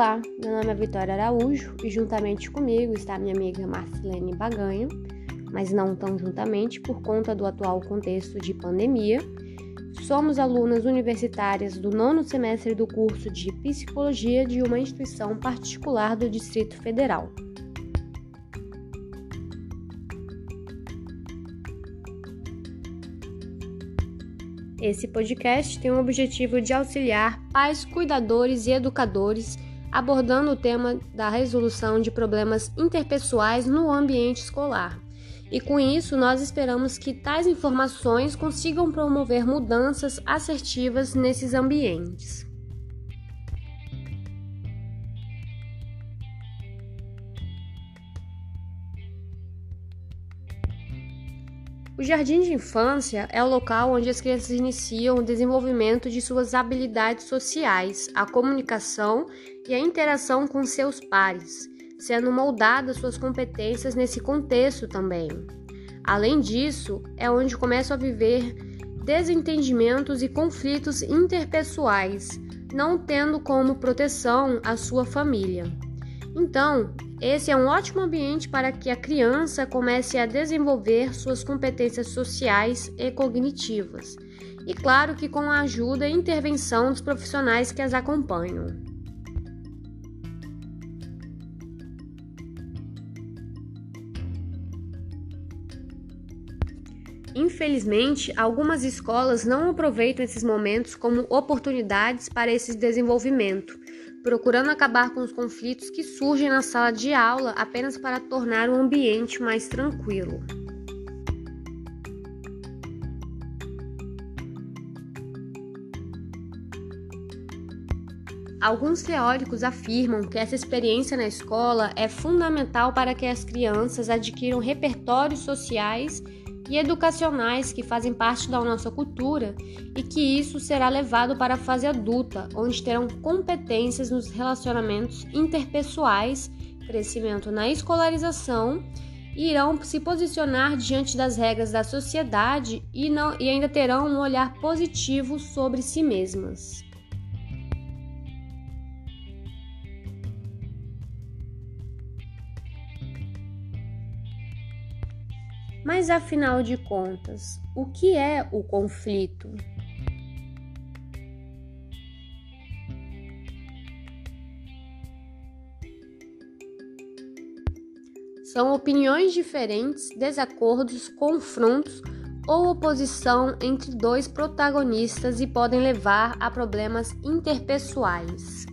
Olá, meu nome é Vitória Araújo e juntamente comigo está minha amiga Marcelene Baganha, mas não tão juntamente por conta do atual contexto de pandemia. Somos alunas universitárias do nono semestre do curso de Psicologia de uma instituição particular do Distrito Federal. Esse podcast tem o objetivo de auxiliar pais, cuidadores e educadores abordando o tema da resolução de problemas interpessoais no ambiente escolar. E com isso, nós esperamos que tais informações consigam promover mudanças assertivas nesses ambientes. O jardim de infância é o local onde as crianças iniciam o desenvolvimento de suas habilidades sociais, a comunicação e a interação com seus pares, sendo moldadas suas competências nesse contexto também. Além disso, é onde começam a viver desentendimentos e conflitos interpessoais, não tendo como proteção a sua família. Então, esse é um ótimo ambiente para que a criança comece a desenvolver suas competências sociais e cognitivas. E claro que com a ajuda e intervenção dos profissionais que as acompanham. Infelizmente, algumas escolas não aproveitam esses momentos como oportunidades para esse desenvolvimento, procurando acabar com os conflitos que surgem na sala de aula apenas para tornar o ambiente mais tranquilo. Alguns teóricos afirmam que essa experiência na escola é fundamental para que as crianças adquiram repertórios sociais e educacionais que fazem parte da nossa cultura e que isso será levado para a fase adulta, onde terão competências nos relacionamentos interpessoais, crescimento na escolarização e irão se posicionar diante das regras da sociedade e, não, e ainda terão um olhar positivo sobre si mesmas. Mas afinal de contas, o que é o conflito? São opiniões diferentes, desacordos, confrontos ou oposição entre dois protagonistas e podem levar a problemas interpessoais.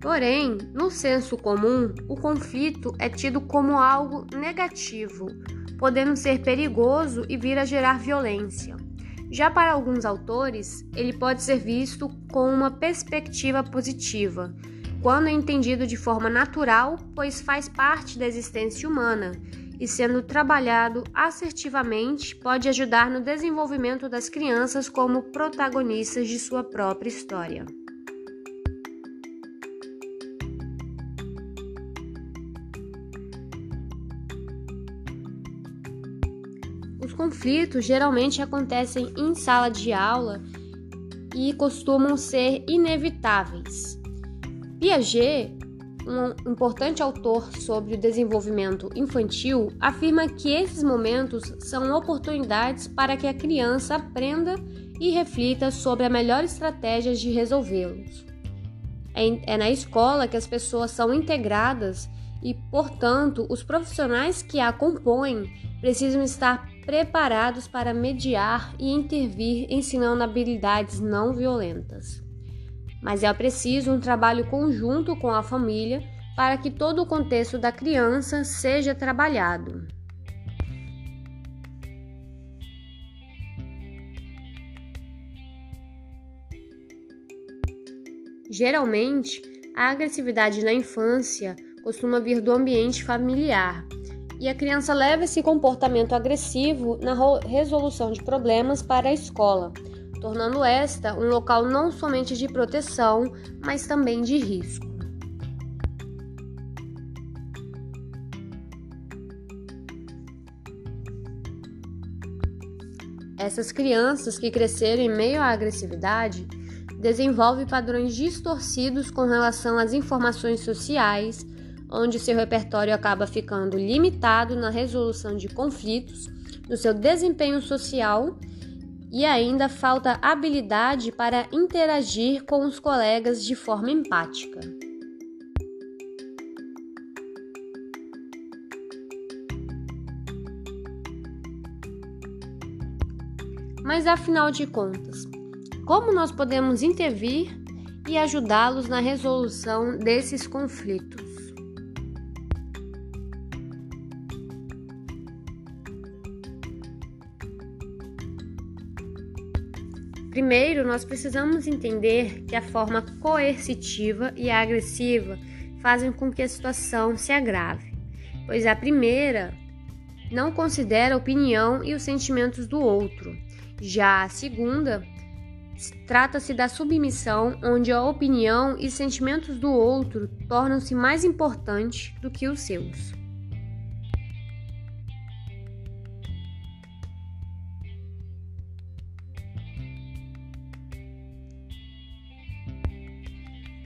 Porém, no senso comum, o conflito é tido como algo negativo, podendo ser perigoso e vir a gerar violência. Já para alguns autores, ele pode ser visto com uma perspectiva positiva, quando entendido de forma natural, pois faz parte da existência humana e, sendo trabalhado assertivamente, pode ajudar no desenvolvimento das crianças como protagonistas de sua própria história. Conflitos geralmente acontecem em sala de aula e costumam ser inevitáveis. Piaget, um importante autor sobre o desenvolvimento infantil, afirma que esses momentos são oportunidades para que a criança aprenda e reflita sobre a melhor estratégia de resolvê-los. É, é na escola que as pessoas são integradas e, portanto, os profissionais que a compõem precisam estar preparados para mediar e intervir ensinando habilidades não violentas. Mas é preciso um trabalho conjunto com a família para que todo o contexto da criança seja trabalhado. Geralmente, a agressividade na infância costuma vir do ambiente familiar e a criança leva esse comportamento agressivo na resolução de problemas para a escola, tornando esta um local não somente de proteção, mas também de risco. Essas crianças que cresceram em meio à agressividade desenvolvem padrões distorcidos com relação às informações sociais, onde seu repertório acaba ficando limitado na resolução de conflitos, no seu desempenho social e ainda falta habilidade para interagir com os colegas de forma empática. Mas afinal de contas, como nós podemos intervir e ajudá-los na resolução desses conflitos? Primeiro, nós precisamos entender que a forma coercitiva e agressiva fazem com que a situação se agrave, pois a primeira não considera a opinião e os sentimentos do outro, já a segunda trata-se da submissão, onde a opinião e sentimentos do outro tornam-se mais importantes do que os seus.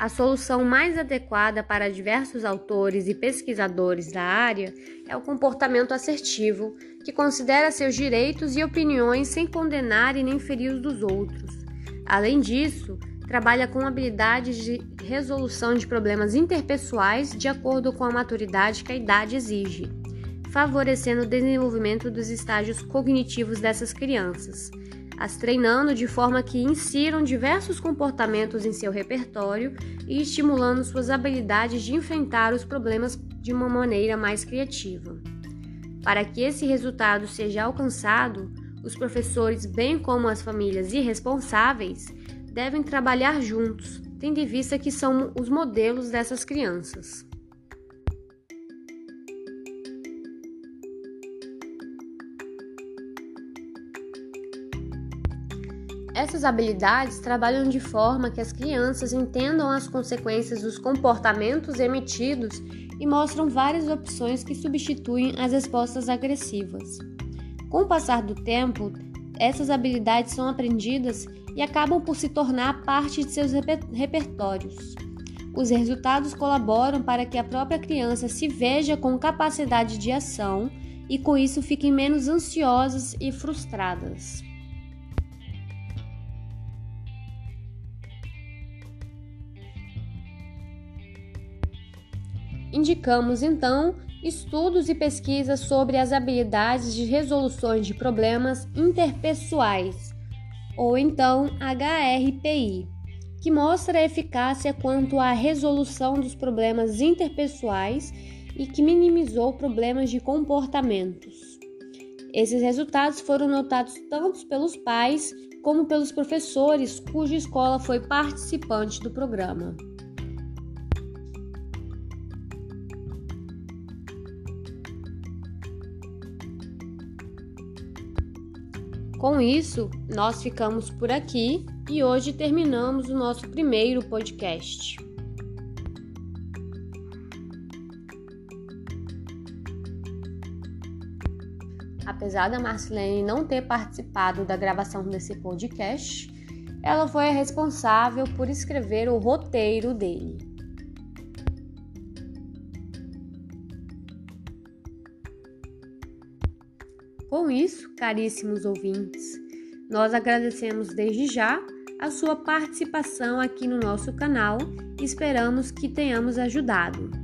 A solução mais adequada para diversos autores e pesquisadores da área é o comportamento assertivo, que considera seus direitos e opiniões sem condenar e nem ferir os dos outros. Além disso, trabalha com habilidades de resolução de problemas interpessoais de acordo com a maturidade que a idade exige, favorecendo o desenvolvimento dos estágios cognitivos dessas crianças as treinando de forma que insiram diversos comportamentos em seu repertório e estimulando suas habilidades de enfrentar os problemas de uma maneira mais criativa. Para que esse resultado seja alcançado, os professores, bem como as famílias irresponsáveis, devem trabalhar juntos, tendo em vista que são os modelos dessas crianças. Essas habilidades trabalham de forma que as crianças entendam as consequências dos comportamentos emitidos e mostram várias opções que substituem as respostas agressivas. Com o passar do tempo, essas habilidades são aprendidas e acabam por se tornar parte de seus repertórios. Os resultados colaboram para que a própria criança se veja com capacidade de ação e com isso fiquem menos ansiosas e frustradas. Indicamos então estudos e pesquisas sobre as habilidades de resoluções de problemas interpessoais, ou então HRPI, que mostra a eficácia quanto à resolução dos problemas interpessoais e que minimizou problemas de comportamentos. Esses resultados foram notados tanto pelos pais como pelos professores cuja escola foi participante do programa. Com isso, nós ficamos por aqui e hoje terminamos o nosso primeiro podcast. Apesar da Marcelene não ter participado da gravação desse podcast, ela foi a responsável por escrever o roteiro dele. Com isso, caríssimos ouvintes, nós agradecemos desde já a sua participação aqui no nosso canal e esperamos que tenhamos ajudado.